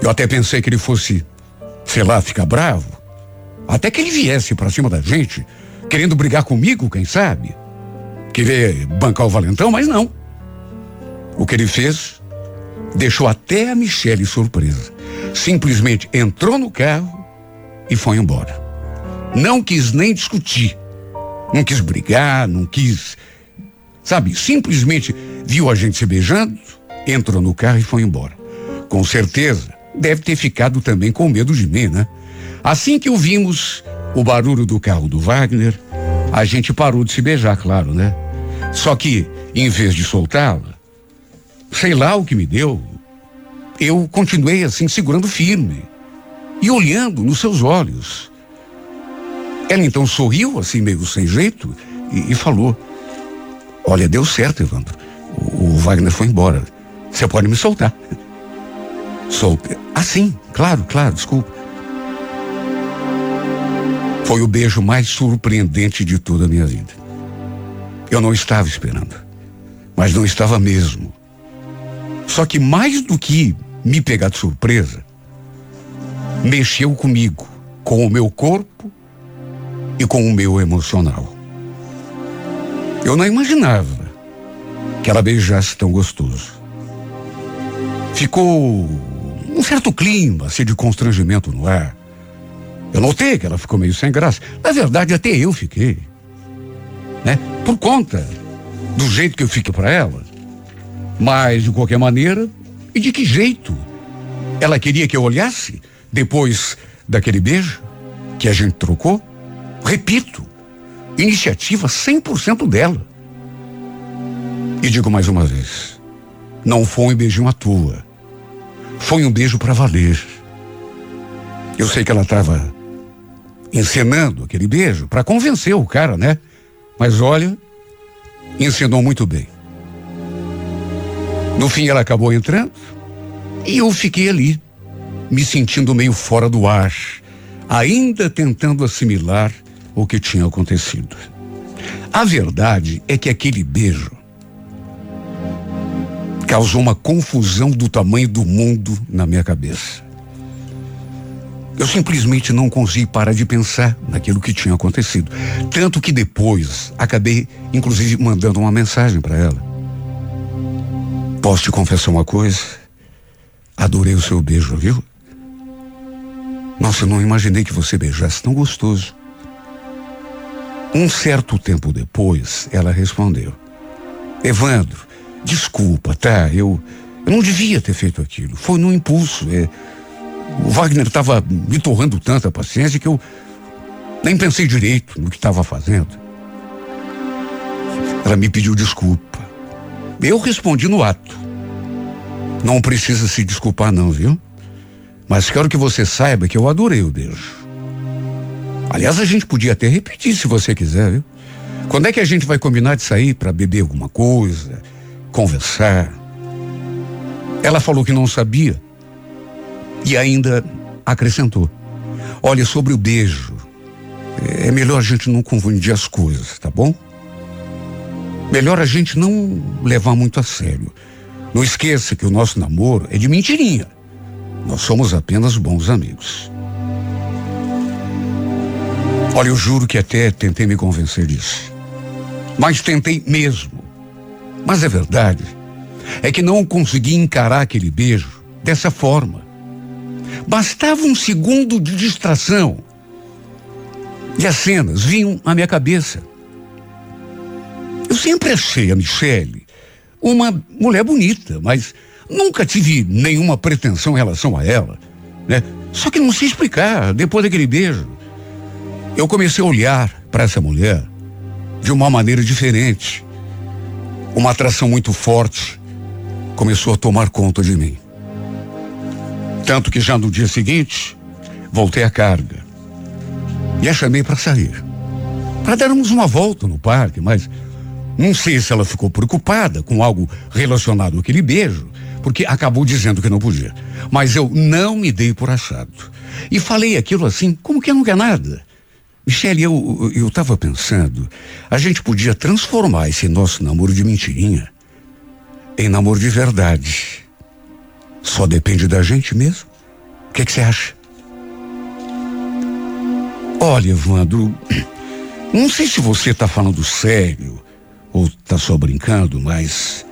eu até pensei que ele fosse, sei lá, ficar bravo. Até que ele viesse para cima da gente, querendo brigar comigo, quem sabe? Querer bancar o valentão, mas não. O que ele fez deixou até a Michelle surpresa. Simplesmente entrou no carro e foi embora. Não quis nem discutir. Não quis brigar, não quis. Sabe, simplesmente viu a gente se beijando, entrou no carro e foi embora. Com certeza, deve ter ficado também com medo de mim, né? Assim que ouvimos o barulho do carro do Wagner, a gente parou de se beijar, claro, né? Só que, em vez de soltá-la, sei lá o que me deu, eu continuei assim, segurando firme e olhando nos seus olhos. Ela então sorriu, assim, meio sem jeito, e, e falou: Olha, deu certo, Evandro. O, o, Wagner foi embora. Você pode me soltar. Solte. Ah, sim, claro, claro, desculpa. Foi o beijo mais surpreendente de toda a minha vida. Eu não estava esperando, mas não estava mesmo. Só que mais do que me pegar de surpresa, mexeu comigo, com o meu corpo e com o meu emocional. Eu não imaginava que ela beijasse tão gostoso. Ficou um certo clima assim, de constrangimento no ar. Eu notei que ela ficou meio sem graça. Na verdade, até eu fiquei. Né? Por conta do jeito que eu fiquei para ela. Mas, de qualquer maneira, e de que jeito? Ela queria que eu olhasse depois daquele beijo que a gente trocou? Repito, iniciativa 100% dela. E digo mais uma vez, não foi um beijinho à toa. Foi um beijo para valer. Eu sei que ela estava encenando aquele beijo para convencer o cara, né? Mas olha, ensinou muito bem. No fim, ela acabou entrando e eu fiquei ali, me sentindo meio fora do ar, ainda tentando assimilar o que tinha acontecido. A verdade é que aquele beijo causou uma confusão do tamanho do mundo na minha cabeça. Eu simplesmente não consegui parar de pensar naquilo que tinha acontecido. Tanto que depois acabei, inclusive, mandando uma mensagem para ela. Posso te confessar uma coisa? Adorei o seu beijo, viu? Nossa, eu não imaginei que você beijasse tão gostoso. Um certo tempo depois, ela respondeu: Evandro, desculpa, tá? Eu, eu não devia ter feito aquilo. Foi num impulso. É, o Wagner estava me torrando tanta paciência que eu nem pensei direito no que estava fazendo. Ela me pediu desculpa. Eu respondi no ato. Não precisa se desculpar, não, viu? Mas quero que você saiba que eu adorei o beijo. Aliás, a gente podia até repetir se você quiser, viu? Quando é que a gente vai combinar de sair para beber alguma coisa, conversar? Ela falou que não sabia e ainda acrescentou: Olha, sobre o beijo, é melhor a gente não confundir as coisas, tá bom? Melhor a gente não levar muito a sério. Não esqueça que o nosso namoro é de mentirinha. Nós somos apenas bons amigos. Olha, eu juro que até tentei me convencer disso. Mas tentei mesmo. Mas é verdade. É que não consegui encarar aquele beijo dessa forma. Bastava um segundo de distração. E as cenas vinham à minha cabeça. Eu sempre achei a Michelle uma mulher bonita, mas nunca tive nenhuma pretensão em relação a ela, né? Só que não sei explicar, depois daquele beijo, eu comecei a olhar para essa mulher de uma maneira diferente. Uma atração muito forte começou a tomar conta de mim. Tanto que já no dia seguinte, voltei à carga. E a chamei para sair. Para darmos uma volta no parque, mas não sei se ela ficou preocupada com algo relacionado àquele beijo, porque acabou dizendo que não podia. Mas eu não me dei por achado. E falei aquilo assim, como que não quer nada. Michele, eu, eu tava pensando, a gente podia transformar esse nosso namoro de mentirinha em namoro de verdade. Só depende da gente mesmo. O que você acha? Olha, Evandro, não sei se você está falando sério ou está só brincando, mas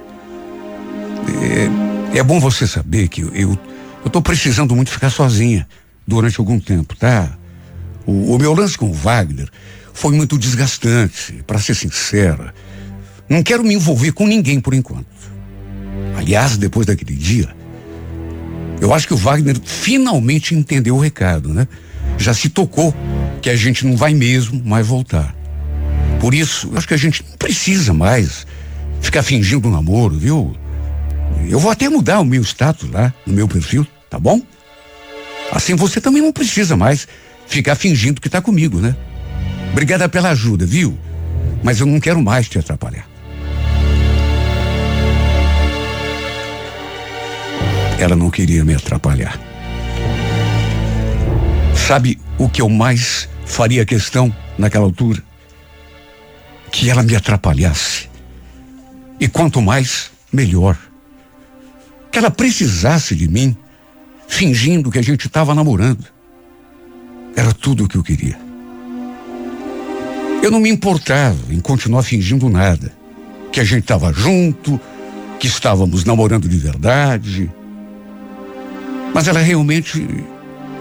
é, é, bom você saber que eu, eu precisando muito ficar sozinha durante algum tempo, tá? O, o meu lance com o Wagner foi muito desgastante, para ser sincera. Não quero me envolver com ninguém por enquanto. Aliás, depois daquele dia, eu acho que o Wagner finalmente entendeu o recado, né? Já se tocou que a gente não vai mesmo mais voltar. Por isso, acho que a gente não precisa mais ficar fingindo um namoro, viu? Eu vou até mudar o meu status lá no meu perfil, tá bom? Assim você também não precisa mais ficar fingindo que está comigo, né? Obrigada pela ajuda, viu? Mas eu não quero mais te atrapalhar. Ela não queria me atrapalhar. Sabe o que eu mais faria questão naquela altura? Que ela me atrapalhasse. E quanto mais, melhor. Que ela precisasse de mim, fingindo que a gente estava namorando. Era tudo o que eu queria. Eu não me importava em continuar fingindo nada. Que a gente estava junto, que estávamos namorando de verdade. Mas ela realmente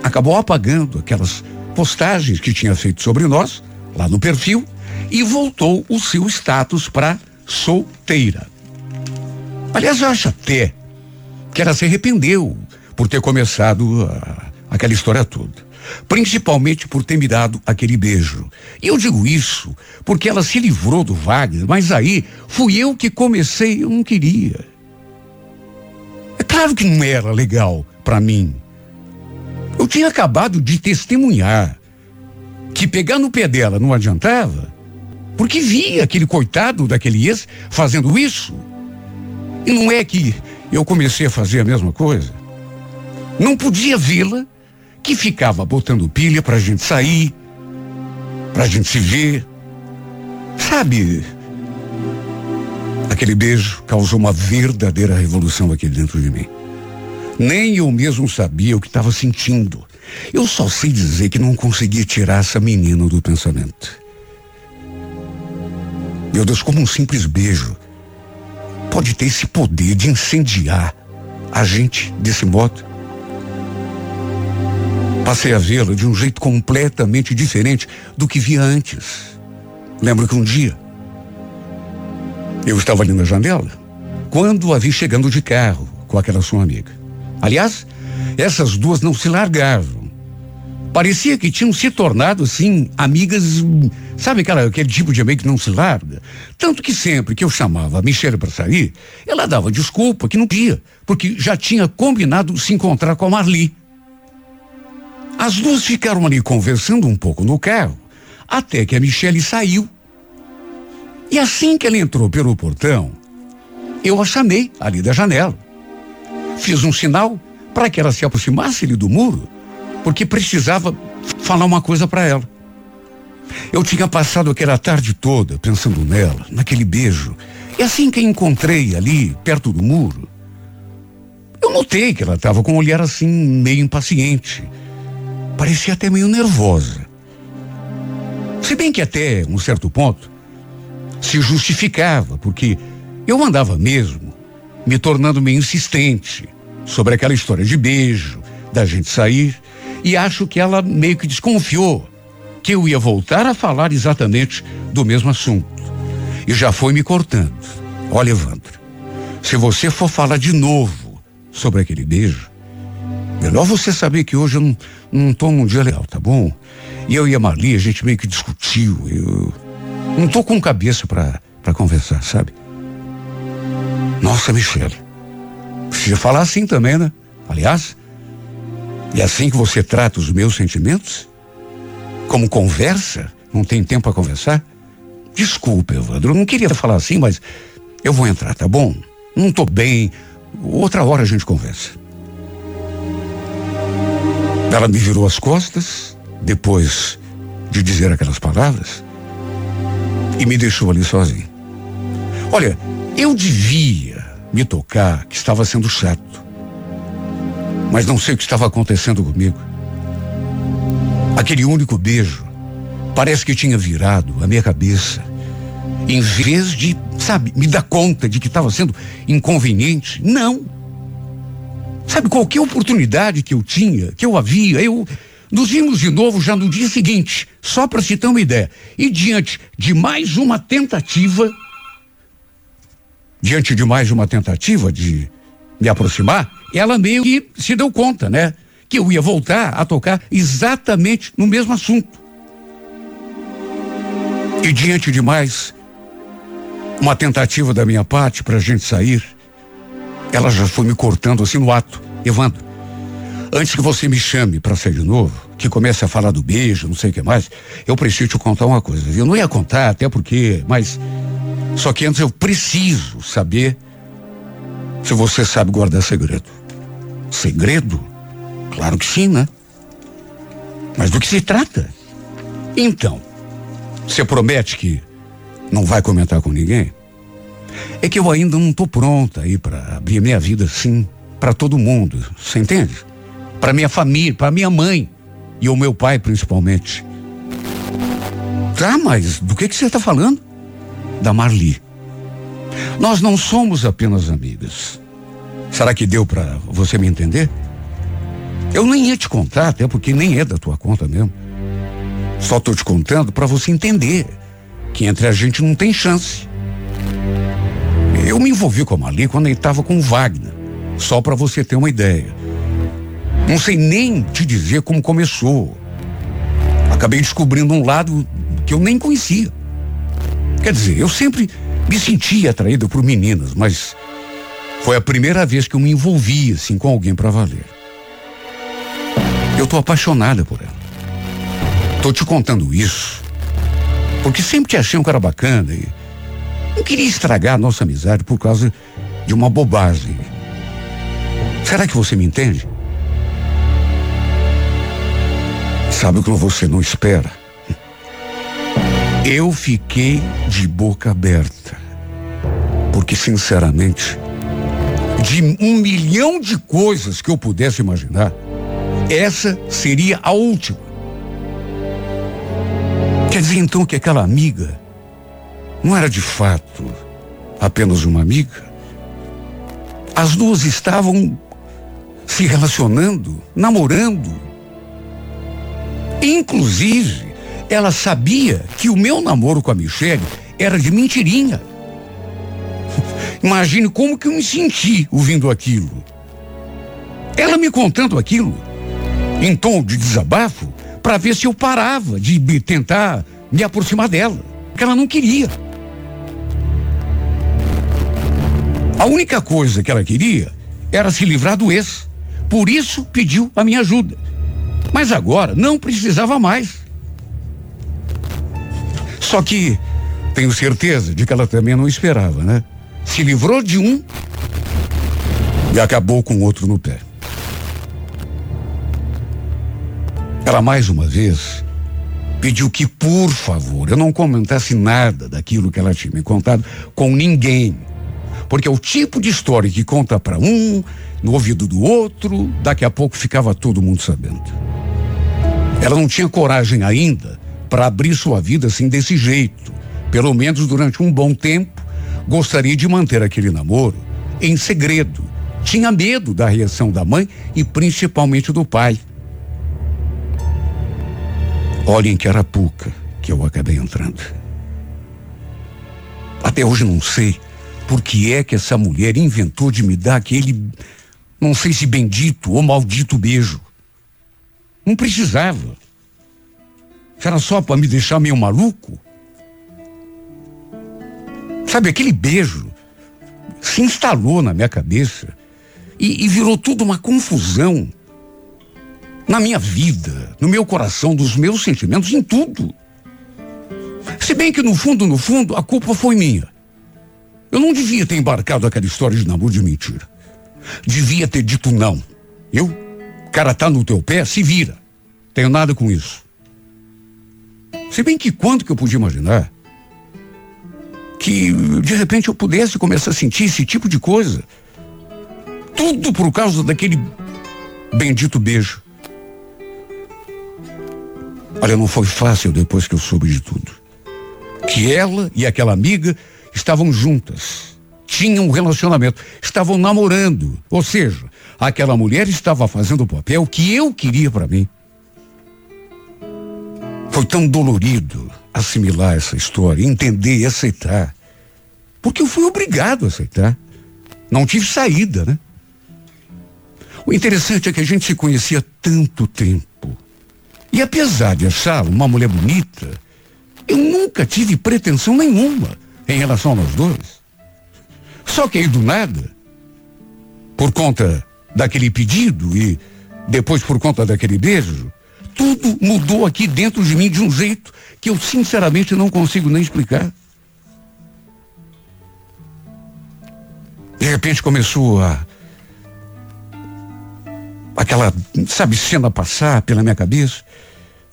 acabou apagando aquelas postagens que tinha feito sobre nós, lá no perfil, e voltou o seu status para solteira. Aliás, eu acho até que ela se arrependeu por ter começado a, aquela história toda principalmente por ter me dado aquele beijo. E eu digo isso porque ela se livrou do Wagner, mas aí fui eu que comecei, eu não queria. É claro que não era legal para mim. Eu tinha acabado de testemunhar que pegar no pé dela não adiantava, porque via aquele coitado daquele ex fazendo isso. E não é que eu comecei a fazer a mesma coisa. Não podia vê-la que ficava botando pilha pra gente sair, pra gente se ver. Sabe? Aquele beijo causou uma verdadeira revolução aqui dentro de mim. Nem eu mesmo sabia o que estava sentindo. Eu só sei dizer que não conseguia tirar essa menina do pensamento. Meu Deus, como um simples beijo pode ter esse poder de incendiar a gente desse modo? Passei a vê-la de um jeito completamente diferente do que via antes. Lembro que um dia eu estava ali na janela quando a vi chegando de carro com aquela sua amiga. Aliás, essas duas não se largavam. Parecia que tinham se tornado, assim, amigas, sabe aquela, aquele tipo de amigo que não se larga? Tanto que sempre que eu chamava a Michelle para sair, ela dava desculpa que não podia, porque já tinha combinado se encontrar com a Marli. As duas ficaram ali conversando um pouco no carro, até que a Michelle saiu. E assim que ela entrou pelo portão, eu a chamei ali da janela. Fiz um sinal para que ela se aproximasse ali do muro, porque precisava falar uma coisa para ela. Eu tinha passado aquela tarde toda pensando nela, naquele beijo. E assim que a encontrei ali, perto do muro, eu notei que ela estava com um olhar assim, meio impaciente. Parecia até meio nervosa. Se bem que até um certo ponto se justificava, porque eu andava mesmo me tornando meio insistente sobre aquela história de beijo, da gente sair, e acho que ela meio que desconfiou que eu ia voltar a falar exatamente do mesmo assunto. E já foi me cortando. Olha, Evandro, se você for falar de novo sobre aquele beijo, melhor você saber que hoje eu não, não tô num dia legal, tá bom? E eu e a Marli, a gente meio que discutiu. Eu não tô com cabeça para conversar, sabe? Nossa, Michele. Precisa falar assim também, né? Aliás, é assim que você trata os meus sentimentos? Como conversa? Não tem tempo para conversar? Desculpa, Evandro, eu não queria falar assim, mas eu vou entrar, tá bom? Não tô bem. Outra hora a gente conversa. Ela me virou as costas, depois de dizer aquelas palavras, e me deixou ali sozinho. Olha, eu devia me tocar que estava sendo chato. Mas não sei o que estava acontecendo comigo. Aquele único beijo parece que tinha virado a minha cabeça. Em vez de, sabe, me dar conta de que estava sendo inconveniente, não. Sabe, qualquer oportunidade que eu tinha, que eu havia, eu. Nos vimos de novo já no dia seguinte, só para ter uma ideia. E diante de mais uma tentativa, diante de mais uma tentativa de me aproximar, ela meio que se deu conta, né? que eu ia voltar a tocar exatamente no mesmo assunto. E diante de mais uma tentativa da minha parte para a gente sair, ela já foi me cortando assim no ato. Evandro, antes que você me chame para sair de novo, que comece a falar do beijo, não sei o que mais, eu preciso te contar uma coisa. Eu não ia contar, até porque, mas. Só que antes eu preciso saber se você sabe guardar segredo. Segredo? Claro que sim, né? Mas do que se trata? Então, você promete que não vai comentar com ninguém? É que eu ainda não estou pronta aí para abrir minha vida assim para todo mundo, você entende? Para minha família, para minha mãe e o meu pai principalmente. Tá, mas do que que você está falando? Da Marli. Nós não somos apenas amigas. Será que deu para você me entender? Eu nem ia te contar, até porque nem é da tua conta mesmo. Só tô te contando para você entender que entre a gente não tem chance. Eu me envolvi com a Mali quando ele estava com o Wagner, só para você ter uma ideia. Não sei nem te dizer como começou. Acabei descobrindo um lado que eu nem conhecia. Quer dizer, eu sempre me sentia atraído por meninas, mas foi a primeira vez que eu me envolvi assim com alguém para valer. Eu tô apaixonada por ela. Tô te contando isso. Porque sempre te achei um cara bacana e não queria estragar a nossa amizade por causa de uma bobagem. Será que você me entende? Sabe o que você não espera? Eu fiquei de boca aberta. Porque, sinceramente, de um milhão de coisas que eu pudesse imaginar, essa seria a última. Quer dizer então que aquela amiga não era de fato apenas uma amiga? As duas estavam se relacionando, namorando. Inclusive, ela sabia que o meu namoro com a Michelle era de mentirinha. Imagine como que eu me senti ouvindo aquilo. Ela me contando aquilo em tom de desabafo para ver se eu parava de me tentar me aproximar dela, porque ela não queria. A única coisa que ela queria era se livrar do ex. Por isso pediu a minha ajuda. Mas agora não precisava mais. Só que tenho certeza de que ela também não esperava, né? Se livrou de um e acabou com o outro no pé. Ela mais uma vez pediu que, por favor, eu não comentasse nada daquilo que ela tinha me contado com ninguém. Porque é o tipo de história que conta para um, no ouvido do outro, daqui a pouco ficava todo mundo sabendo. Ela não tinha coragem ainda para abrir sua vida assim desse jeito. Pelo menos durante um bom tempo, gostaria de manter aquele namoro em segredo. Tinha medo da reação da mãe e principalmente do pai. Olhem que arapuca que eu acabei entrando. Até hoje não sei por que é que essa mulher inventou de me dar aquele, não sei se bendito ou maldito beijo. Não precisava. Era só para me deixar meio maluco. Sabe, aquele beijo se instalou na minha cabeça e, e virou tudo uma confusão na minha vida, no meu coração, nos meus sentimentos, em tudo. Se bem que no fundo, no fundo, a culpa foi minha. Eu não devia ter embarcado aquela história de namoro de mentira. Devia ter dito não. Eu, cara tá no teu pé, se vira. Tenho nada com isso. Se bem que quando que eu podia imaginar que de repente eu pudesse começar a sentir esse tipo de coisa. Tudo por causa daquele bendito beijo. Olha, não foi fácil depois que eu soube de tudo. Que ela e aquela amiga estavam juntas, tinham um relacionamento, estavam namorando. Ou seja, aquela mulher estava fazendo o papel que eu queria para mim. Foi tão dolorido assimilar essa história, entender e aceitar. Porque eu fui obrigado a aceitar. Não tive saída, né? O interessante é que a gente se conhecia tanto tempo. E apesar de achá-la uma mulher bonita, eu nunca tive pretensão nenhuma em relação a nós dois. Só que aí do nada, por conta daquele pedido e depois por conta daquele beijo, tudo mudou aqui dentro de mim de um jeito que eu sinceramente não consigo nem explicar. De repente começou a aquela, sabe, cena passar pela minha cabeça,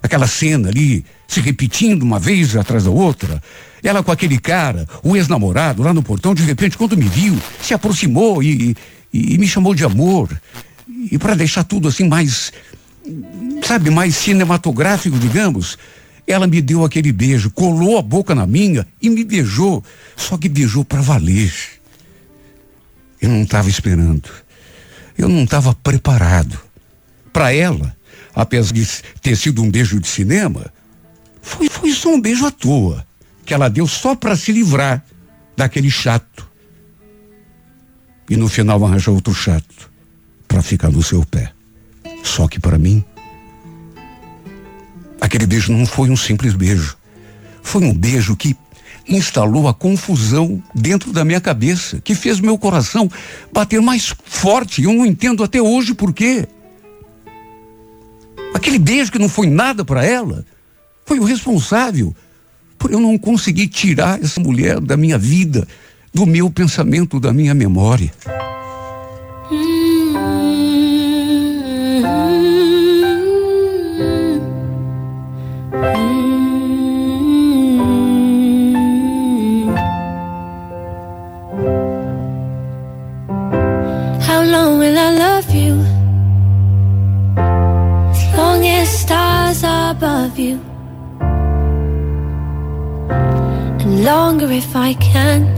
aquela cena ali se repetindo uma vez atrás da outra. Ela com aquele cara, o ex-namorado lá no portão, de repente, quando me viu, se aproximou e, e, e me chamou de amor. E para deixar tudo assim mais, sabe, mais cinematográfico, digamos, ela me deu aquele beijo, colou a boca na minha e me beijou. Só que beijou para valer. Eu não estava esperando. Eu não estava preparado. Para ela, apesar de ter sido um beijo de cinema, foi, foi só um beijo à toa, que ela deu só para se livrar daquele chato. E no final arranjou outro chato para ficar no seu pé. Só que para mim, aquele beijo não foi um simples beijo. Foi um beijo que instalou a confusão dentro da minha cabeça, que fez meu coração bater mais forte. Eu não entendo até hoje por quê. Aquele beijo que não foi nada para ela foi o responsável por eu não conseguir tirar essa mulher da minha vida, do meu pensamento, da minha memória. Longer if I can.